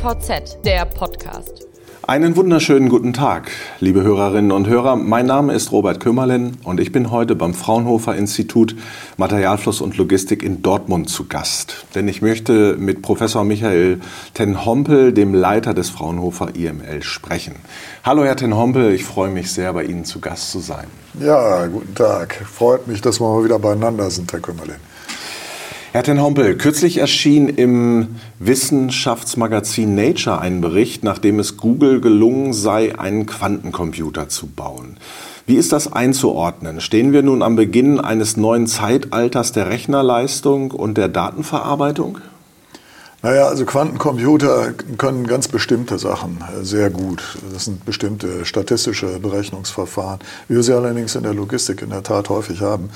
DVZ, der Podcast. Einen wunderschönen guten Tag, liebe Hörerinnen und Hörer. Mein Name ist Robert Kümmerlen und ich bin heute beim Fraunhofer Institut Materialfluss und Logistik in Dortmund zu Gast. Denn ich möchte mit Professor Michael Ten Hompel, dem Leiter des Fraunhofer IML, sprechen. Hallo, Herr Ten Hompel, ich freue mich sehr, bei Ihnen zu Gast zu sein. Ja, guten Tag. Freut mich, dass wir mal wieder beieinander sind, Herr Kümmerlen. Herr Ten Hompel, kürzlich erschien im Wissenschaftsmagazin Nature ein Bericht, nachdem es Google gelungen sei, einen Quantencomputer zu bauen. Wie ist das einzuordnen? Stehen wir nun am Beginn eines neuen Zeitalters der Rechnerleistung und der Datenverarbeitung? Naja, also Quantencomputer können ganz bestimmte Sachen sehr gut. Das sind bestimmte statistische Berechnungsverfahren, wie wir sie allerdings in der Logistik in der Tat häufig haben,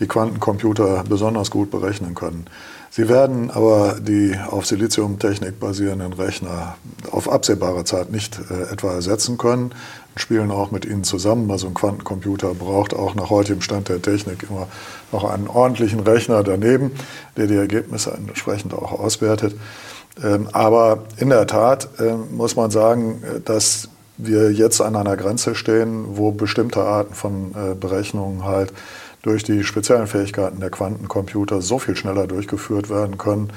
die Quantencomputer besonders gut berechnen können. Sie werden aber die auf Siliziumtechnik basierenden Rechner auf absehbare Zeit nicht äh, etwa ersetzen können spielen auch mit ihnen zusammen. Also ein Quantencomputer braucht auch nach heutigem Stand der Technik immer noch einen ordentlichen Rechner daneben, der die Ergebnisse entsprechend auch auswertet. Ähm, aber in der Tat äh, muss man sagen, äh, dass wir jetzt an einer Grenze stehen, wo bestimmte Arten von äh, Berechnungen halt durch die speziellen Fähigkeiten der Quantencomputer so viel schneller durchgeführt werden können,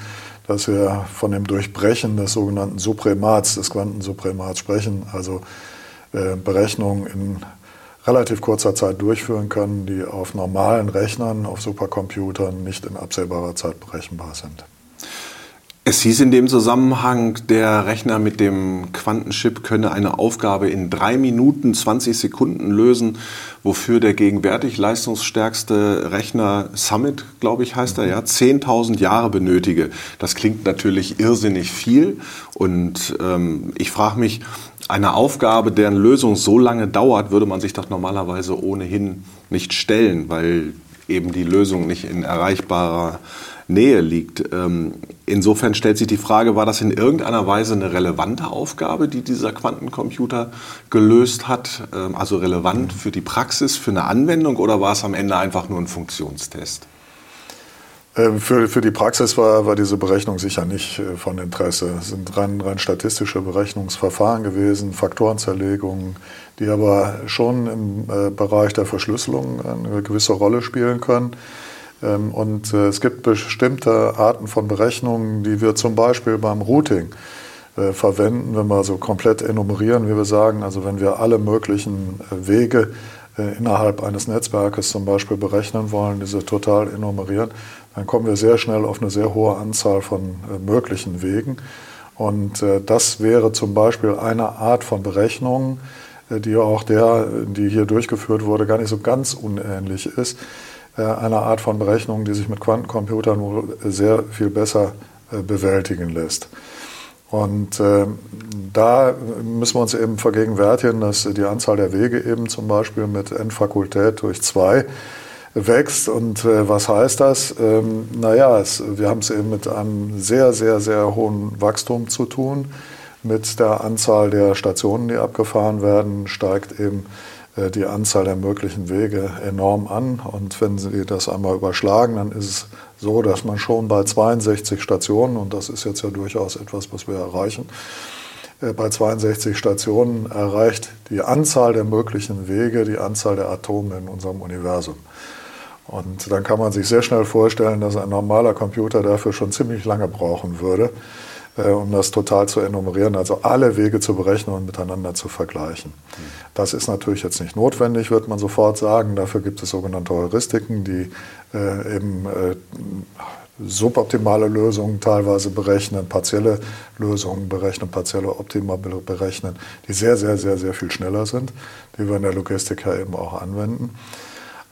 dass wir von dem Durchbrechen des sogenannten Supremats, des Quantensupremats sprechen, also äh, Berechnungen in relativ kurzer Zeit durchführen können, die auf normalen Rechnern, auf Supercomputern nicht in absehbarer Zeit berechenbar sind. Es hieß in dem Zusammenhang, der Rechner mit dem Quantenchip könne eine Aufgabe in drei Minuten 20 Sekunden lösen, wofür der gegenwärtig leistungsstärkste Rechner Summit, glaube ich, heißt er, ja, 10.000 Jahre benötige. Das klingt natürlich irrsinnig viel und ähm, ich frage mich, eine Aufgabe, deren Lösung so lange dauert, würde man sich doch normalerweise ohnehin nicht stellen, weil eben die Lösung nicht in erreichbarer Nähe liegt. Ähm, insofern stellt sich die Frage, war das in irgendeiner Weise eine relevante Aufgabe, die dieser Quantencomputer gelöst hat? Ähm, also relevant für die Praxis, für eine Anwendung oder war es am Ende einfach nur ein Funktionstest? Ähm, für, für die Praxis war, war diese Berechnung sicher nicht äh, von Interesse. Es sind rein, rein statistische Berechnungsverfahren gewesen, Faktorenzerlegungen, die aber schon im äh, Bereich der Verschlüsselung eine gewisse Rolle spielen können. Ähm, und äh, es gibt bestimmte Arten von Berechnungen, die wir zum Beispiel beim Routing verwenden, wenn wir so komplett enumerieren, wie wir sagen, also wenn wir alle möglichen Wege innerhalb eines Netzwerkes zum Beispiel berechnen wollen, diese total enumerieren, dann kommen wir sehr schnell auf eine sehr hohe Anzahl von möglichen Wegen. Und das wäre zum Beispiel eine Art von Berechnung, die auch der, die hier durchgeführt wurde, gar nicht so ganz unähnlich ist. Äh, einer Art von Berechnung, die sich mit Quantencomputern wohl sehr viel besser äh, bewältigen lässt. Und äh, da müssen wir uns eben vergegenwärtigen, dass die Anzahl der Wege eben zum Beispiel mit Endfakultät durch zwei wächst. Und äh, was heißt das? Ähm, naja, es, wir haben es eben mit einem sehr, sehr, sehr hohen Wachstum zu tun. Mit der Anzahl der Stationen, die abgefahren werden, steigt eben äh, die Anzahl der möglichen Wege enorm an. Und wenn Sie das einmal überschlagen, dann ist es so, dass man schon bei 62 Stationen, und das ist jetzt ja durchaus etwas, was wir erreichen, äh, bei 62 Stationen erreicht die Anzahl der möglichen Wege die Anzahl der Atome in unserem Universum. Und dann kann man sich sehr schnell vorstellen, dass ein normaler Computer dafür schon ziemlich lange brauchen würde. Äh, um das total zu enumerieren, also alle Wege zu berechnen und miteinander zu vergleichen. Das ist natürlich jetzt nicht notwendig, wird man sofort sagen. Dafür gibt es sogenannte Heuristiken, die äh, eben äh, suboptimale Lösungen teilweise berechnen, partielle Lösungen berechnen, partielle Optima berechnen, die sehr, sehr, sehr, sehr viel schneller sind, die wir in der Logistik ja eben auch anwenden.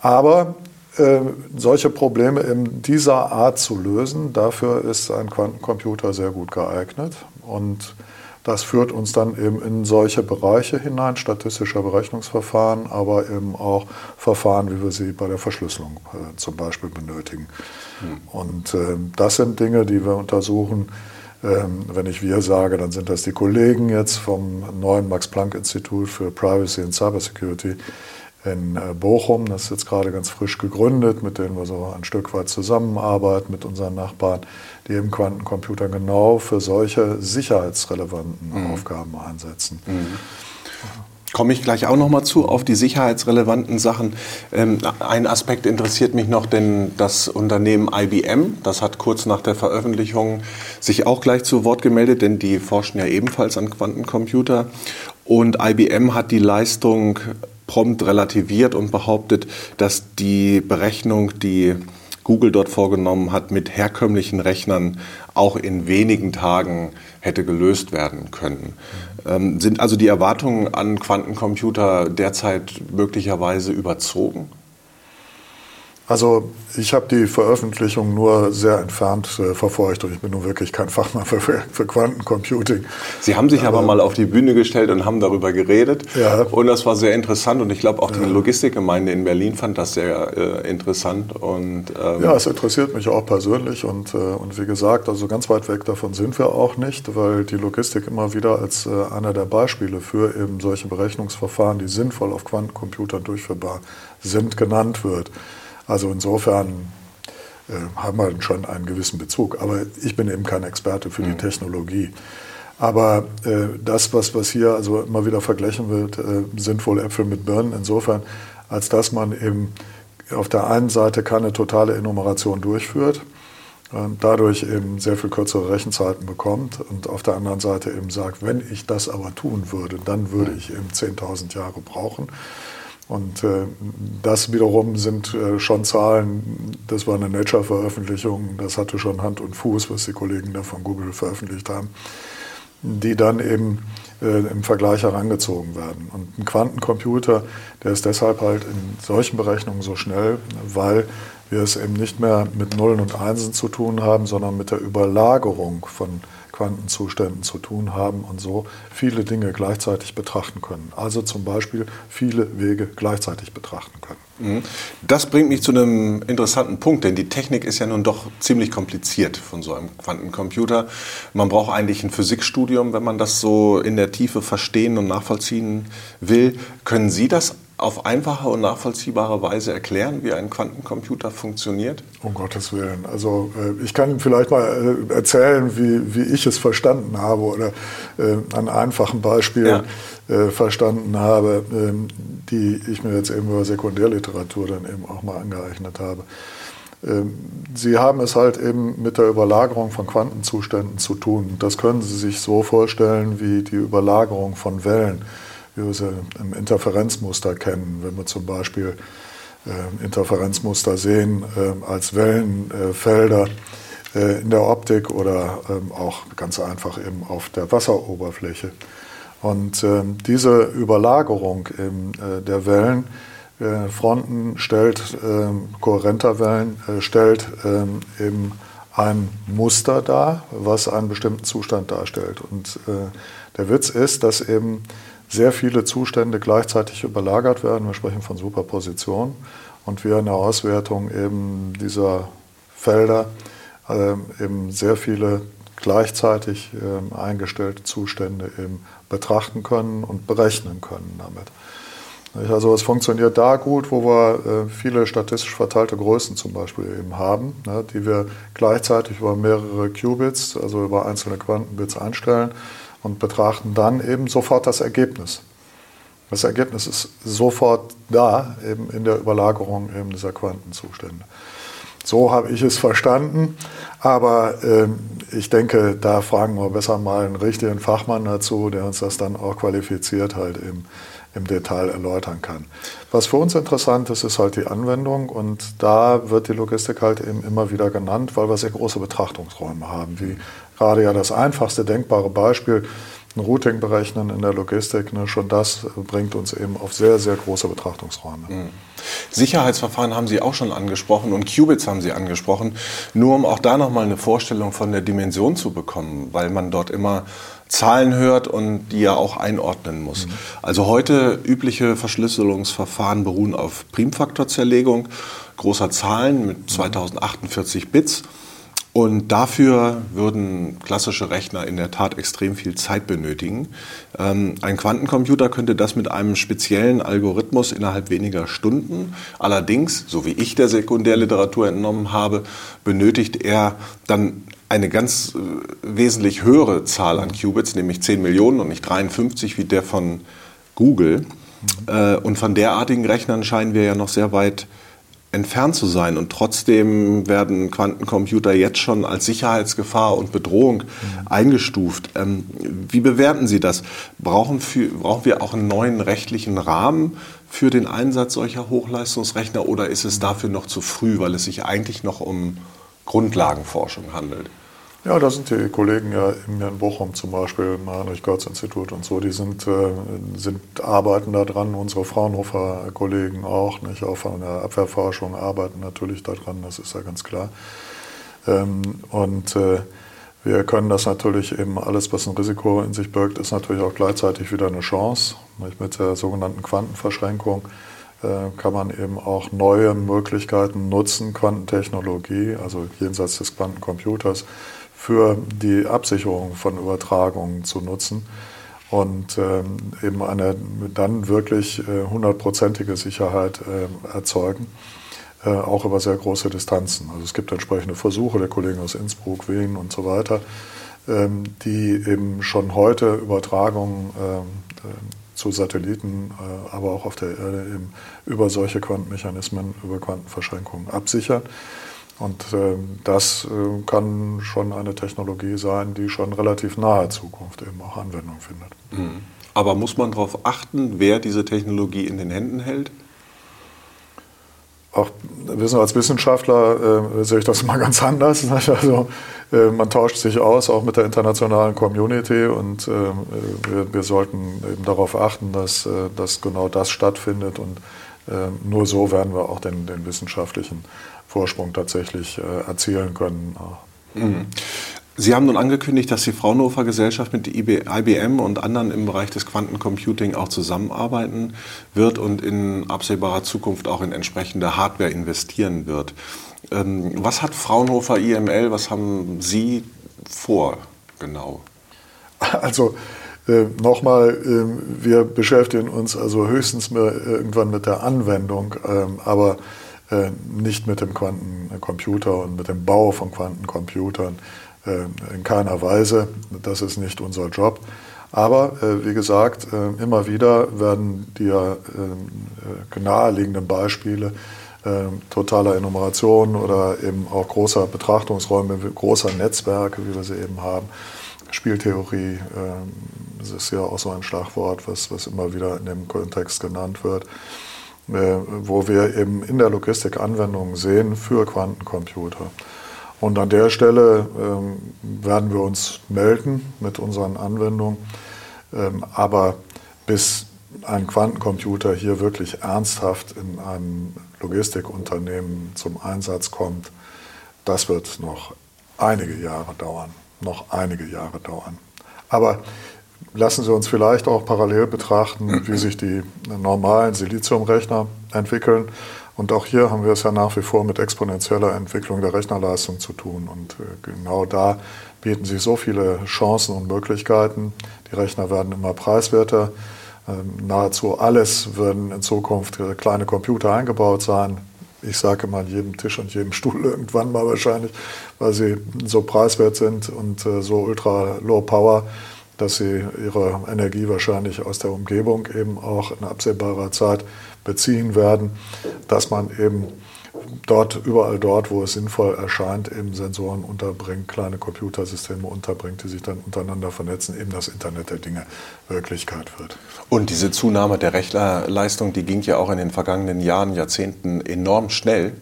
Aber äh, solche Probleme in dieser Art zu lösen. Dafür ist ein Quantencomputer sehr gut geeignet. Und das führt uns dann eben in solche Bereiche hinein, statistischer Berechnungsverfahren, aber eben auch Verfahren, wie wir sie bei der Verschlüsselung äh, zum Beispiel benötigen. Mhm. Und äh, das sind Dinge, die wir untersuchen. Ähm, wenn ich wir sage, dann sind das die Kollegen jetzt vom neuen Max-Planck-Institut für Privacy and Cybersecurity, in äh, Bochum, das ist jetzt gerade ganz frisch gegründet, mit denen wir so ein Stück weit zusammenarbeiten mit unseren Nachbarn, die eben Quantencomputer genau für solche sicherheitsrelevanten mhm. Aufgaben einsetzen. Mhm. Komme ich gleich auch noch mal zu auf die sicherheitsrelevanten Sachen. Ähm, ein Aspekt interessiert mich noch, denn das Unternehmen IBM, das hat kurz nach der Veröffentlichung sich auch gleich zu Wort gemeldet, denn die forschen ja ebenfalls an Quantencomputer. Und IBM hat die Leistung prompt relativiert und behauptet, dass die Berechnung, die Google dort vorgenommen hat, mit herkömmlichen Rechnern auch in wenigen Tagen hätte gelöst werden können. Ähm, sind also die Erwartungen an Quantencomputer derzeit möglicherweise überzogen? Also ich habe die Veröffentlichung nur sehr entfernt äh, verfolgt und ich bin nun wirklich kein Fachmann für, für Quantencomputing. Sie haben sich aber, aber, mal auf die Bühne gestellt und haben darüber geredet ja. und das war sehr interessant und ich glaube auch die ja. Logistikgemeinde in Berlin fand das sehr äh, interessant. Und, ähm ja, es interessiert mich auch persönlich und, äh, und wie gesagt, also ganz weit weg davon sind wir auch nicht, weil die Logistik immer wieder als äh, einer der Beispiele für eben solche Berechnungsverfahren, die sinnvoll auf Quantencomputern durchführbar sind, genannt wird. Also insofern äh, haben wir schon einen gewissen Bezug. Aber ich bin eben kein Experte für die mhm. Technologie. Aber äh, das, was, was hier also immer wieder verglichen wird, äh, sind wohl Äpfel mit Birnen insofern, als dass man eben auf der einen Seite keine totale Enumeration durchführt und dadurch eben sehr viel kürzere Rechenzeiten bekommt und auf der anderen Seite eben sagt, wenn ich das aber tun würde, dann würde ich eben 10.000 Jahre brauchen. Und äh, das wiederum sind äh, schon Zahlen, das war eine Nature-Veröffentlichung, das hatte schon Hand und Fuß, was die Kollegen da von Google veröffentlicht haben, die dann eben äh, im Vergleich herangezogen werden. Und ein Quantencomputer, der ist deshalb halt in solchen Berechnungen so schnell, weil wir es eben nicht mehr mit Nullen und Einsen zu tun haben, sondern mit der Überlagerung von Quantenzuständen zu tun haben und so viele Dinge gleichzeitig betrachten können. Also zum Beispiel viele Wege gleichzeitig betrachten können. Mhm. Das bringt mich zu einem interessanten Punkt, denn die Technik ist ja nun doch ziemlich kompliziert von so einem Quantencomputer. Man braucht eigentlich ein Physikstudium, wenn man das so in der Tiefe verstehen und nachvollziehen will. Können Sie das auf einfache und nachvollziehbare Weise erklären, wie ein Quantencomputer funktioniert? Um Gottes Willen. Also äh, ich kann vielleicht mal äh, erzählen, wie, wie ich es verstanden habe oder äh, an einfachen Beispielen ja. verstanden habe, ähm, die ich mir jetzt eben über Sekundärliteratur dann eben auch mal angeeignet habe. Ähm, Sie haben es halt eben mit der Überlagerung von Quantenzuständen zu tun. Das können Sie sich so vorstellen wie die Überlagerung von Wellen wie wir sie im Interferenzmuster kennen. Wenn wir zum Beispiel äh, Interferenzmuster sehen äh, als Wellenfelder äh, in der Optik oder ähm, auch ganz einfach eben auf der Wasseroberfläche. Und ähm, diese Überlagerung eben, äh, der Wellen, äh, Fronten stellt, ähm, kohärenter Wellen, äh, stellt eben ein Muster dar, was einen bestimmten Zustand darstellt. Und der Witz ist, dass eben sehr viele Zustände gleichzeitig überlagert werden. Wir sprechen von Superposition und wir in der Auswertung eben dieser Felder äh, eben sehr viele gleichzeitig äh, eingestellte Zustände eben betrachten können und berechnen können damit. Also es funktioniert da gut, wo wir äh, viele statistisch verteilte Größen zum Beispiel eben haben, ne, die wir gleichzeitig über mehrere Qubits, also über einzelne Quantenbits einstellen und betrachten dann eben sofort das Ergebnis. Das Ergebnis ist sofort da, eben in der Überlagerung eben dieser Quantenzustände. So habe ich es verstanden, aber äh, ich denke, da fragen wir besser mal einen richtigen Fachmann dazu, der uns das dann auch qualifiziert halt im, im Detail erläutern kann. Was für uns interessant ist, ist halt die Anwendung. Und da wird die Logistik halt eben immer wieder genannt, weil wir sehr große Betrachtungsräume haben, wie gerade ja das einfachste denkbare Beispiel, Routing berechnen in der Logistik, ne, schon das bringt uns eben auf sehr, sehr große Betrachtungsräume. Mhm. Sicherheitsverfahren haben Sie auch schon angesprochen und Qubits haben Sie angesprochen, nur um auch da nochmal eine Vorstellung von der Dimension zu bekommen, weil man dort immer Zahlen hört und die ja auch einordnen muss. Mhm. Also heute übliche Verschlüsselungsverfahren beruhen auf Primfaktorzerlegung großer Zahlen mit 2048 Bits. Und dafür würden klassische Rechner in der Tat extrem viel Zeit benötigen. Ähm, ein Quantencomputer könnte das mit einem speziellen Algorithmus innerhalb weniger Stunden. Allerdings, so wie ich der Sekundärliteratur entnommen habe, benötigt er dann eine ganz äh, wesentlich höhere Zahl an Qubits, nämlich 10 Millionen und nicht 53 wie der von Google. Mhm. und von derartigen Rechnern scheinen wir ja noch sehr weit entfernt zu sein. Und trotzdem werden Quantencomputer jetzt schon als Sicherheitsgefahr und Bedrohung mhm. eingestuft. Ähm, wie bewerten Sie das? Brauchen, für, brauchen wir auch einen neuen rechtlichen Rahmen für den Einsatz solcher Hochleistungsrechner oder ist es dafür noch zu früh, weil es sich eigentlich noch um Grundlagenforschung handelt? Ja, da sind die Kollegen ja in Bochum zum Beispiel, im Heinrich-Görz-Institut und so, die sind, äh, sind, arbeiten da dran. Unsere Fraunhofer-Kollegen auch, nicht? auch von der Abwehrforschung arbeiten natürlich daran, das ist ja ganz klar. Ähm, und äh, wir können das natürlich eben alles, was ein Risiko in sich birgt, ist natürlich auch gleichzeitig wieder eine Chance. Mit der sogenannten Quantenverschränkung äh, kann man eben auch neue Möglichkeiten nutzen, Quantentechnologie, also jenseits des Quantencomputers, für die Absicherung von Übertragungen zu nutzen und ähm, eben eine dann wirklich äh, hundertprozentige Sicherheit äh, erzeugen, äh, auch über sehr große Distanzen. Also es gibt entsprechende Versuche der Kollegen aus Innsbruck, Wien und so weiter, ähm, die eben schon heute Übertragungen ähm, äh, zu Satelliten, äh, aber auch auf der Erde eben über solche Quantenmechanismen, über Quantenverschränkungen absichern. Und äh, das äh, kann schon eine Technologie sein, die schon relativ nahe Zukunft eben auch Anwendung findet. Mhm. Aber muss man darauf achten, wer diese Technologie in den Händen hält? Auch wissen als Wissenschaftler äh, sehe ich das immer ganz anders. Also äh, man tauscht sich aus, auch mit der internationalen Community und äh, wir, wir, sollten eben darauf achten, dass, äh, dass genau das stattfindet und nur so werden wir auch den, den wissenschaftlichen Vorsprung tatsächlich äh, erzielen können. Mhm. Sie haben nun angekündigt, dass die Fraunhofer Gesellschaft mit IBM und anderen im Bereich des Quantencomputing auch zusammenarbeiten wird und in absehbarer Zukunft auch in entsprechende Hardware investieren wird. Ähm, was hat Fraunhofer IML, was haben Sie vor genau? Also äh, nochmal, äh, wir beschäftigen uns also höchstens irgendwann mit der Anwendung, äh, aber äh, nicht mit dem Quantencomputer und mit dem Bau von Quantencomputern äh, in keiner Weise. Das ist nicht unser Job. Aber äh, wie gesagt, immer wieder werden die ja naheliegenden Beispiele totaler Enumeration oder eben auch großer Betrachtungsräume, großer Netzwerke, wie wir sie eben haben. Spieltheorie, das ist ja auch so ein Schlagwort, was, was immer wieder in dem Kontext genannt wird. Äh, wo wir eben in der Logistik Anwendungen sehen für Quantencomputer. Und an der Stelle ähm, werden wir uns melden mit unseren Anwendungen. Ähm, aber bis ein Quantencomputer hier wirklich ernsthaft in einem Logistikunternehmen zum Einsatz kommt, das wird noch einige Jahre dauern. Noch einige Jahre dauern. Aber Lassen Sie uns vielleicht auch parallel betrachten, wie sich die normalen Siliziumrechner entwickeln. Und auch hier haben wir es ja nach wie vor mit exponentieller Entwicklung der Rechnerleistung zu tun. Und äh, genau da bieten sich so viele Chancen und Möglichkeiten. Die Rechner werden immer preiswerter. Ähm, nahezu alles werden in Zukunft äh, kleine Computer eingebaut sein. Ich sage mal, jedem Tisch und jedem Stuhl irgendwann mal wahrscheinlich, weil sie so preiswert sind und äh, so ultra low power dass sie ihre Energie wahrscheinlich aus der Umgebung eben auch in absehbarer Zeit beziehen werden, dass man eben dort, überall dort, wo es sinnvoll erscheint, eben Sensoren unterbringt, kleine Computersysteme unterbringt, die sich dann untereinander vernetzen, eben das Internet der Dinge Wirklichkeit wird. Und diese Zunahme der Rechnerleistung, die ging ja auch in den vergangenen Jahren, Jahrzehnten enorm schnell.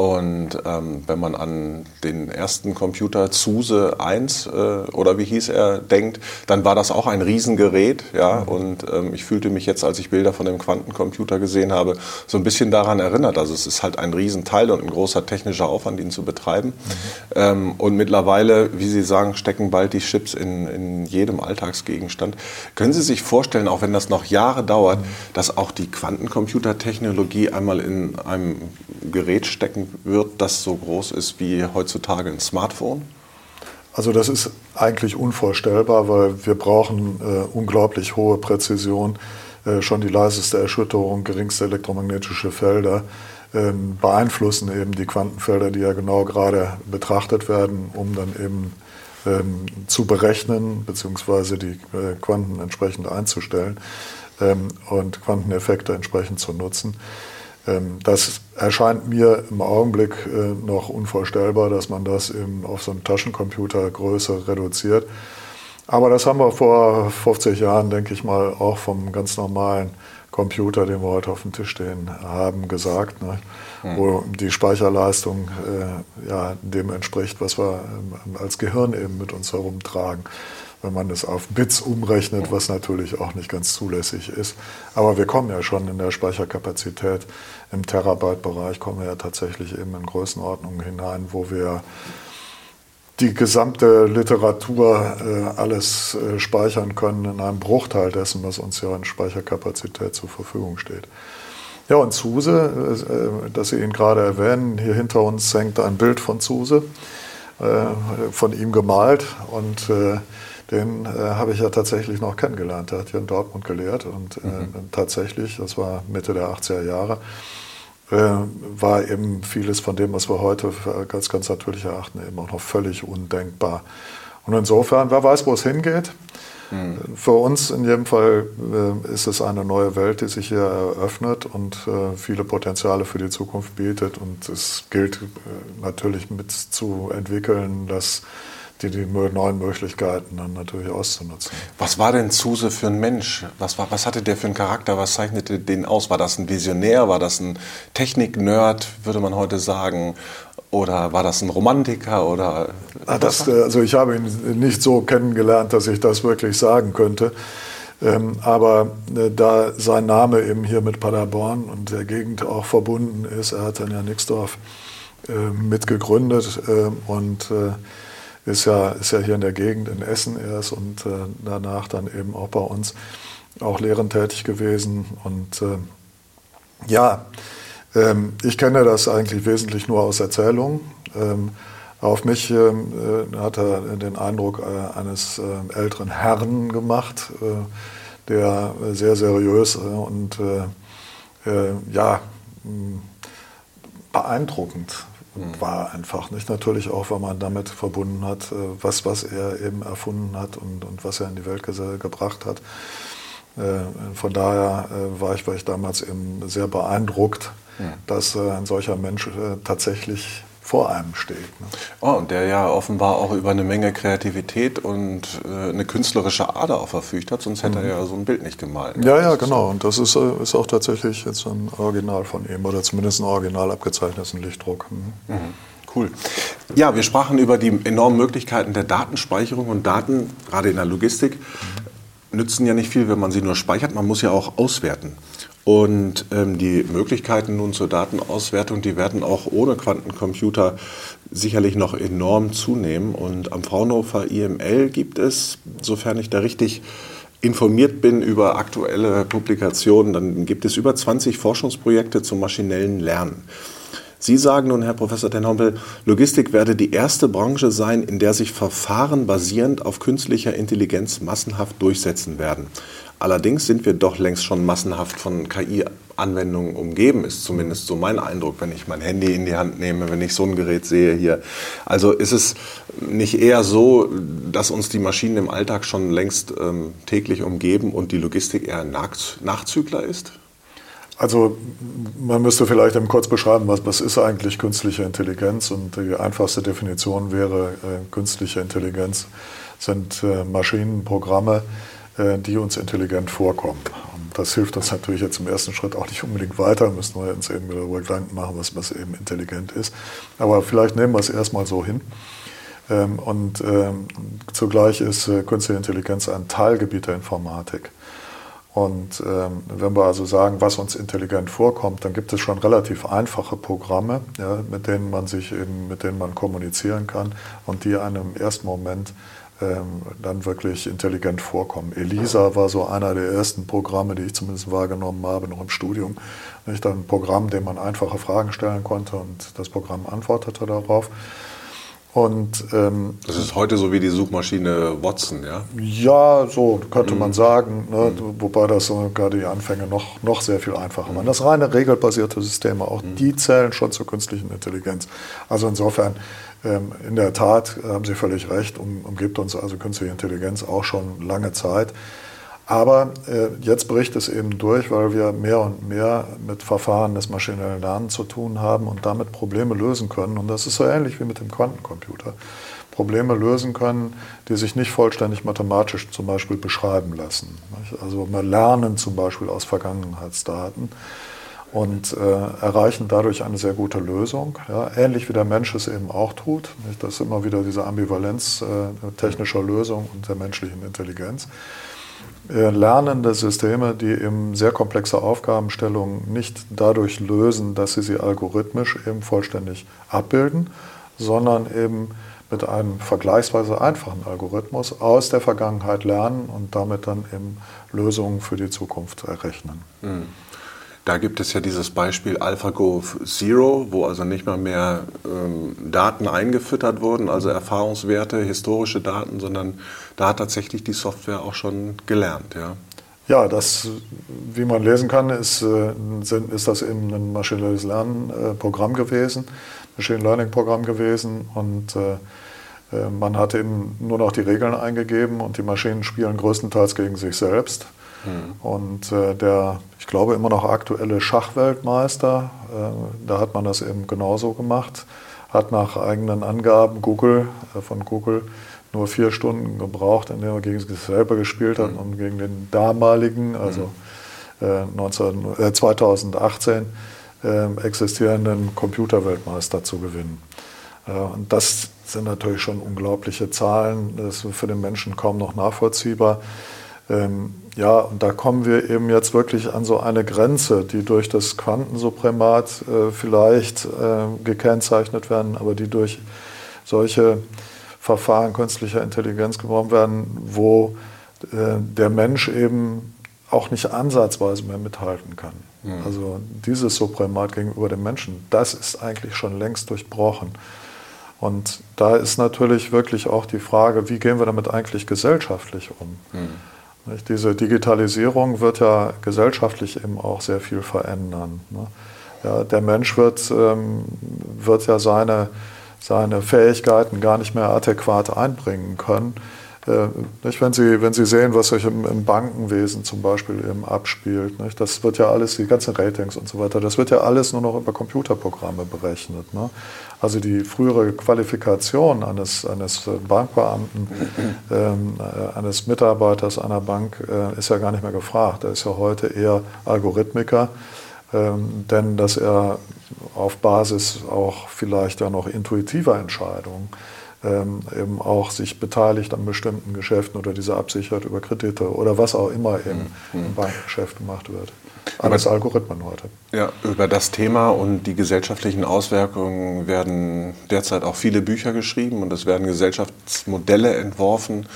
Und ähm, wenn man an den ersten Computer Zuse 1 äh, oder wie hieß er denkt, dann war das auch ein Riesengerät. Ja? Mhm. Und ähm, ich fühlte mich jetzt, als ich Bilder von dem Quantencomputer gesehen habe, so ein bisschen daran erinnert. Also es ist halt ein Riesenteil und ein großer technischer Aufwand, ihn zu betreiben. Mhm. Ähm, und mittlerweile, wie Sie sagen, stecken bald die Chips in, in jedem Alltagsgegenstand. Können Sie sich vorstellen, auch wenn das noch Jahre dauert, mhm. dass auch die Quantencomputertechnologie einmal in einem Gerät stecken wird, das so groß ist wie heutzutage ein Smartphone? Also das ist eigentlich unvorstellbar, weil wir brauchen äh, unglaublich hohe Präzision, äh, schon die leiseste Erschütterung, geringste elektromagnetische Felder äh, beeinflussen eben die Quantenfelder, die ja genau gerade betrachtet werden, um dann eben ähm, zu berechnen bzw. die äh, Quanten entsprechend einzustellen ähm, und Quanteneffekte entsprechend zu nutzen. Ähm, das erscheint mir im Augenblick äh, noch unvorstellbar, dass man das auf so eine Taschencomputergröße reduziert. Aber das haben wir vor 50 Jahren, denke ich mal, auch vom ganz normalen Computer, den wir heute auf dem Tisch stehen haben, gesagt, ne? mhm. wo die Speicherleistung äh, ja, dem entspricht, was wir ähm, als Gehirn eben mit uns herumtragen wenn man es auf Bits umrechnet, was natürlich auch nicht ganz zulässig ist. Aber wir kommen ja schon in der Speicherkapazität im Terabyte-Bereich, kommen wir ja tatsächlich eben in Größenordnungen hinein, wo wir die gesamte Literatur äh, alles äh, speichern können in einem Bruchteil dessen, was uns ja in Speicherkapazität zur Verfügung steht. Ja, und Zuse, äh, das Sie ihn gerade erwähnen, hier hinter uns hängt ein Bild von Zuse, äh, von ihm gemalt und äh, den äh, habe ich ja tatsächlich noch kennengelernt. Der hat hier in Dortmund gelehrt und äh, mhm. tatsächlich, das war Mitte der 80er Jahre, äh, war eben vieles von dem, was wir heute als ganz natürlich erachten, eben auch noch völlig undenkbar. Und insofern, wer weiß, wo es hingeht. Mhm. Für uns in jedem Fall äh, ist es eine neue Welt, die sich hier eröffnet und äh, viele Potenziale für die Zukunft bietet. Und es gilt natürlich mit zu entwickeln, dass die, die neuen Möglichkeiten dann natürlich auszunutzen. Was war denn Zuse für ein Mensch? Was, war, was hatte der für einen Charakter? Was zeichnete den aus? War das ein Visionär? War das ein Technik-Nerd, würde man heute sagen? Oder war das ein Romantiker? Oder ah, das, also ich habe ihn nicht so kennengelernt, dass ich das wirklich sagen könnte. Ähm, aber äh, da sein Name eben hier mit Paderborn und der Gegend auch verbunden ist, er hat dann ja Nixdorf äh, mitgegründet äh, und äh, ist ja, ist ja hier in der Gegend in Essen erst und äh, danach dann eben auch bei uns auch lehrend tätig gewesen. Und äh, ja, ähm, ich kenne das eigentlich wesentlich nur aus Erzählungen. Ähm, auf mich ähm, äh, hat er den Eindruck äh, eines äh, älteren Herrn gemacht, äh, der sehr seriös und ja, beeindruckend war einfach nicht. Natürlich auch, weil man damit verbunden hat, äh, was, was er eben erfunden hat und, und was er in die Welt gebracht hat. Äh, von daher äh, war ich, war ich damals eben sehr beeindruckt, ja. dass ein solcher Mensch tatsächlich vor einem steht. Ne? Oh, und der ja offenbar auch über eine Menge Kreativität und äh, eine künstlerische Ader auch verfügt hat, sonst hätte mhm. er ja so ein Bild nicht gemalt. Ne? Ja, ja, genau. Und das ist, äh, ist auch tatsächlich jetzt ein Original von ihm oder zumindest ein Original abgezeichnetes Lichtdruck. Mhm. Mhm. Cool. Ja, wir sprachen über die enormen Möglichkeiten der Datenspeicherung und Daten, gerade in der Logistik, mhm. nützen ja nicht viel, wenn man sie nur speichert. Man muss ja auch auswerten. Und ähm, die Möglichkeiten nun zur Datenauswertung, die werden auch ohne Quantencomputer sicherlich noch enorm zunehmen. Und am Fraunhofer IML gibt es, sofern ich da richtig informiert bin über aktuelle Publikationen, dann gibt es über 20 Forschungsprojekte zum maschinellen Lernen. Sie sagen nun, Herr Professor Tenhompel, Logistik werde die erste Branche sein, in der sich Verfahren basierend auf künstlicher Intelligenz massenhaft durchsetzen werden. Allerdings sind wir doch längst schon massenhaft von KI-Anwendungen umgeben, ist zumindest so mein Eindruck, wenn ich mein Handy in die Hand nehme, wenn ich so ein Gerät sehe hier. Also ist es nicht eher so, dass uns die Maschinen im Alltag schon längst ähm, täglich umgeben und die Logistik eher ein Nachzügler ist? Also man müsste vielleicht eben kurz beschreiben, was, was ist eigentlich künstliche Intelligenz? Und die einfachste Definition wäre, äh, künstliche Intelligenz sind äh, Maschinenprogramme, äh, die uns intelligent vorkommen. Und das hilft uns natürlich jetzt im ersten Schritt auch nicht unbedingt weiter, müssen wir uns eben darüber Gedanken machen, was, was eben intelligent ist. Aber vielleicht nehmen wir es erstmal so hin. Ähm, und ähm, zugleich ist äh, künstliche Intelligenz ein Teilgebiet der Informatik. Und ähm, wenn wir also sagen, was uns intelligent vorkommt, dann gibt es schon relativ einfache Programme, ja, mit denen man sich eben, mit denen man kommunizieren kann und die einem im ersten Moment ähm, dann wirklich intelligent vorkommen. ELISA war so einer der ersten Programme, die ich zumindest wahrgenommen habe, noch im Studium. Nicht ein Programm, dem man einfache Fragen stellen konnte und das Programm antwortete darauf. Und, ähm, das ist heute so wie die Suchmaschine Watson, ja? Ja, so könnte mhm. man sagen, ne? mhm. wobei das sogar die Anfänge noch, noch sehr viel einfacher waren. Das reine regelbasierte Systeme, auch mhm. die zählen schon zur künstlichen Intelligenz. Also insofern, ähm, in der Tat haben Sie völlig recht, um, umgibt uns also künstliche Intelligenz auch schon lange Zeit. Aber äh, jetzt bricht es eben durch, weil wir mehr und mehr mit Verfahren des maschinellen Lernens zu tun haben und damit Probleme lösen können. Und das ist so ähnlich wie mit dem Quantencomputer. Probleme lösen können, die sich nicht vollständig mathematisch zum Beispiel beschreiben lassen. Also wir lernen zum Beispiel aus Vergangenheitsdaten und äh, erreichen dadurch eine sehr gute Lösung. Ja, ähnlich wie der Mensch es eben auch tut. Nicht? Das ist immer wieder diese Ambivalenz äh, technischer Lösung und der menschlichen Intelligenz. Äh, lernende Systeme, die eben sehr komplexe Aufgabenstellungen nicht dadurch lösen, dass sie sie algorithmisch eben vollständig abbilden, sondern eben mit einem vergleichsweise einfachen Algorithmus aus der Vergangenheit lernen und damit dann eben Lösungen für die Zukunft errechnen. Mhm. Da gibt es ja dieses Beispiel AlphaGo Zero, wo also nicht mal mehr ähm, Daten eingefüttert wurden, also Erfahrungswerte, historische Daten, sondern da hat tatsächlich die Software auch schon gelernt. Ja, ja das, wie man lesen kann, ist, äh, ist das eben ein maschinelles Lernen-Programm gewesen, Machine Learning-Programm gewesen und äh, äh, man hat eben nur noch die Regeln eingegeben und die Maschinen spielen größtenteils gegen sich selbst. Mhm. Und äh, der, ich glaube, immer noch aktuelle Schachweltmeister, äh, da hat man das eben genauso gemacht, hat nach eigenen Angaben Google, äh, von Google nur vier Stunden gebraucht, in denen er gegen sich selber gespielt hat mhm. und gegen den damaligen, also mhm. 19, 2018 ähm, existierenden Computerweltmeister zu gewinnen. Und das sind natürlich schon unglaubliche Zahlen, das ist für den Menschen kaum noch nachvollziehbar. Ja, und da kommen wir eben jetzt wirklich an so eine Grenze, die durch das Quantensupremat äh, vielleicht äh, gekennzeichnet werden, aber die durch solche Verfahren künstlicher Intelligenz gebrochen werden, wo äh, der Mensch eben auch nicht ansatzweise mehr mithalten kann. Mhm. Also dieses Supremat gegenüber dem Menschen, das ist eigentlich schon längst durchbrochen. Und da ist natürlich wirklich auch die Frage, wie gehen wir damit eigentlich gesellschaftlich um? Mhm. Diese Digitalisierung wird ja gesellschaftlich eben auch sehr viel verändern. Ne? Ja, der Mensch wird, ähm, wird ja seine, seine Fähigkeiten gar nicht mehr adäquat einbringen können. Äh, nicht, wenn, Sie, wenn Sie sehen, was sich im, im Bankenwesen zum Beispiel eben abspielt, nicht? das wird ja alles, die ganzen Ratings und so weiter, das wird ja alles nur noch über Computerprogramme berechnet. Ne? Also die frühere Qualifikation eines, eines Bankbeamten, ähm, äh, eines Mitarbeiters einer Bank äh, ist ja gar nicht mehr gefragt. Er ist ja heute eher Algorithmiker, ähm, denn dass er auf Basis auch vielleicht ja noch intuitiver Entscheidungen ähm, eben auch sich beteiligt an bestimmten Geschäften oder diese absichert über Kredite oder was auch immer im, mhm. im Bankgeschäft gemacht wird. Alles über, Algorithmen heute. Ja, über das Thema und die gesellschaftlichen Auswirkungen werden derzeit auch viele Bücher geschrieben und es werden Gesellschaftsmodelle entworfen mhm.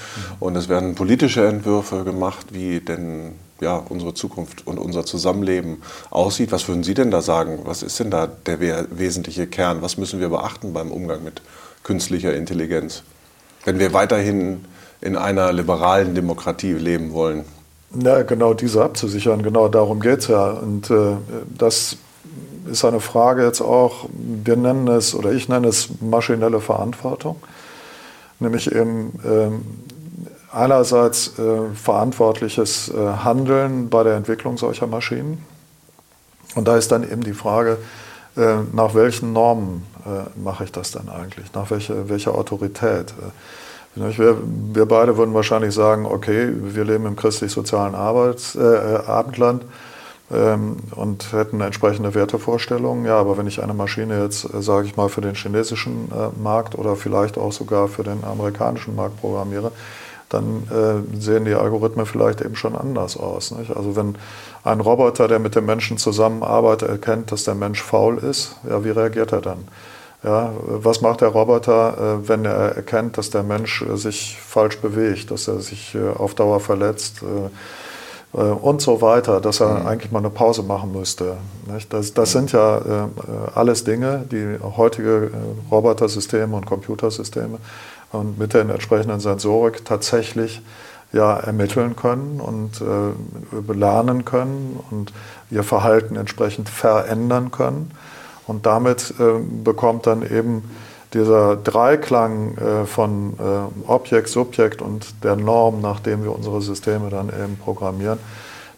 und es werden politische Entwürfe gemacht, wie denn ja, unsere Zukunft und unser Zusammenleben aussieht. Was würden Sie denn da sagen? Was ist denn da der wesentliche Kern? Was müssen wir beachten beim Umgang mit künstlicher Intelligenz, wenn wir weiterhin in einer liberalen Demokratie leben wollen? Ja, genau diese abzusichern, genau darum geht es ja. Und äh, das ist eine Frage jetzt auch, wir nennen es, oder ich nenne es maschinelle Verantwortung. Nämlich eben äh, einerseits äh, verantwortliches äh, Handeln bei der Entwicklung solcher Maschinen. Und da ist dann eben die Frage, äh, nach welchen Normen äh, mache ich das dann eigentlich? Nach welcher, welcher Autorität? Wir, wir, beide würden wahrscheinlich sagen, okay, wir leben im christlich-sozialen Arbeits, äh, Abendland ähm, und hätten entsprechende Wertevorstellungen. Ja, aber wenn ich eine Maschine jetzt, äh, sage ich mal, für den chinesischen äh, Markt oder vielleicht auch sogar für den amerikanischen Markt programmiere, dann äh, sehen die Algorithmen vielleicht eben schon anders aus. Nicht? Also wenn ein Roboter, der mit dem Menschen zusammenarbeitet, erkennt, dass der Mensch faul ist, ja, wie reagiert er dann? Ja, was macht der Roboter, äh, wenn er erkennt, dass der Mensch äh, sich falsch bewegt, dass er sich äh, auf Dauer verletzt und so weiter, dass er mhm. eigentlich mal eine Pause machen müsste. Das, das sind ja alles Dinge, die heutige Robotersysteme und Computersysteme und mit der entsprechenden Sensorik tatsächlich ja, ermitteln können und äh, lernen können und ihr Verhalten entsprechend verändern können. Und damit äh, bekommt dann eben dieser Dreiklang äh, von äh, Objekt, Subjekt und der Norm, nach dem wir unsere Systeme dann eben programmieren,